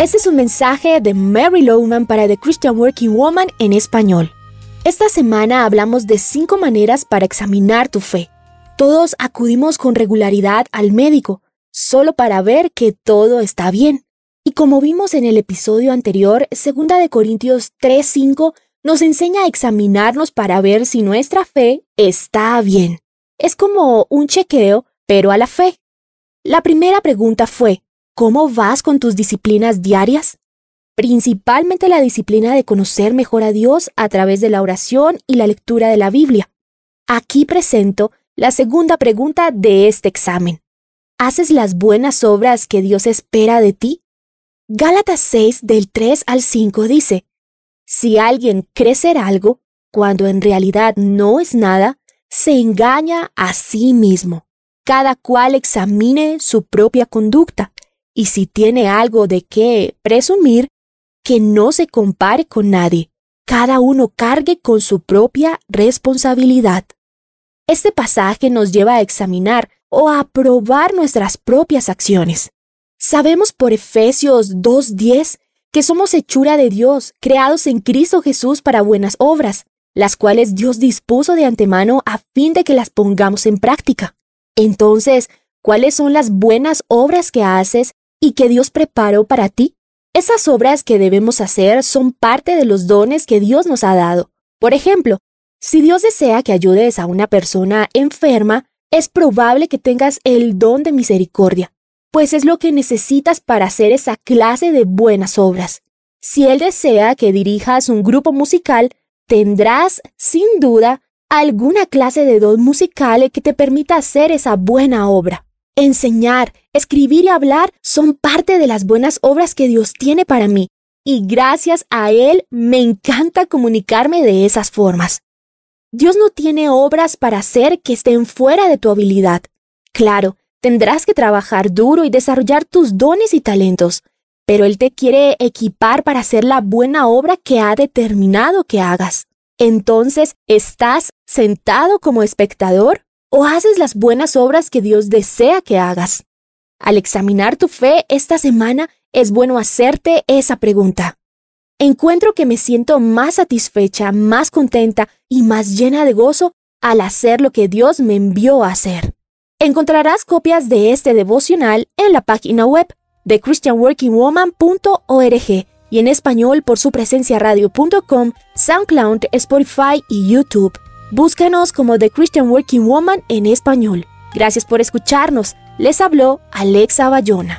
Este es un mensaje de Mary Lowman para The Christian Working Woman en español. Esta semana hablamos de cinco maneras para examinar tu fe. Todos acudimos con regularidad al médico, solo para ver que todo está bien. Y como vimos en el episodio anterior, 2 de Corintios 3:5 nos enseña a examinarnos para ver si nuestra fe está bien. Es como un chequeo, pero a la fe. La primera pregunta fue, ¿cómo vas con tus disciplinas diarias? Principalmente la disciplina de conocer mejor a Dios a través de la oración y la lectura de la Biblia. Aquí presento la segunda pregunta de este examen. ¿Haces las buenas obras que Dios espera de ti? Gálatas 6 del 3 al 5 dice, Si alguien cree ser algo, cuando en realidad no es nada, se engaña a sí mismo cada cual examine su propia conducta y si tiene algo de qué presumir, que no se compare con nadie, cada uno cargue con su propia responsabilidad. Este pasaje nos lleva a examinar o a probar nuestras propias acciones. Sabemos por Efesios 2.10 que somos hechura de Dios, creados en Cristo Jesús para buenas obras, las cuales Dios dispuso de antemano a fin de que las pongamos en práctica. Entonces, ¿cuáles son las buenas obras que haces y que Dios preparó para ti? Esas obras que debemos hacer son parte de los dones que Dios nos ha dado. Por ejemplo, si Dios desea que ayudes a una persona enferma, es probable que tengas el don de misericordia, pues es lo que necesitas para hacer esa clase de buenas obras. Si Él desea que dirijas un grupo musical, tendrás, sin duda, alguna clase de don musical que te permita hacer esa buena obra. Enseñar, escribir y hablar son parte de las buenas obras que Dios tiene para mí, y gracias a Él me encanta comunicarme de esas formas. Dios no tiene obras para hacer que estén fuera de tu habilidad. Claro, tendrás que trabajar duro y desarrollar tus dones y talentos, pero Él te quiere equipar para hacer la buena obra que ha determinado que hagas. Entonces, ¿estás sentado como espectador o haces las buenas obras que Dios desea que hagas? Al examinar tu fe esta semana, es bueno hacerte esa pregunta. Encuentro que me siento más satisfecha, más contenta y más llena de gozo al hacer lo que Dios me envió a hacer. Encontrarás copias de este devocional en la página web de christianworkingwoman.org y en español por su presencia radio.com, SoundCloud, Spotify y YouTube. Búscanos como The Christian Working Woman en español. Gracias por escucharnos. Les habló Alexa Bayona.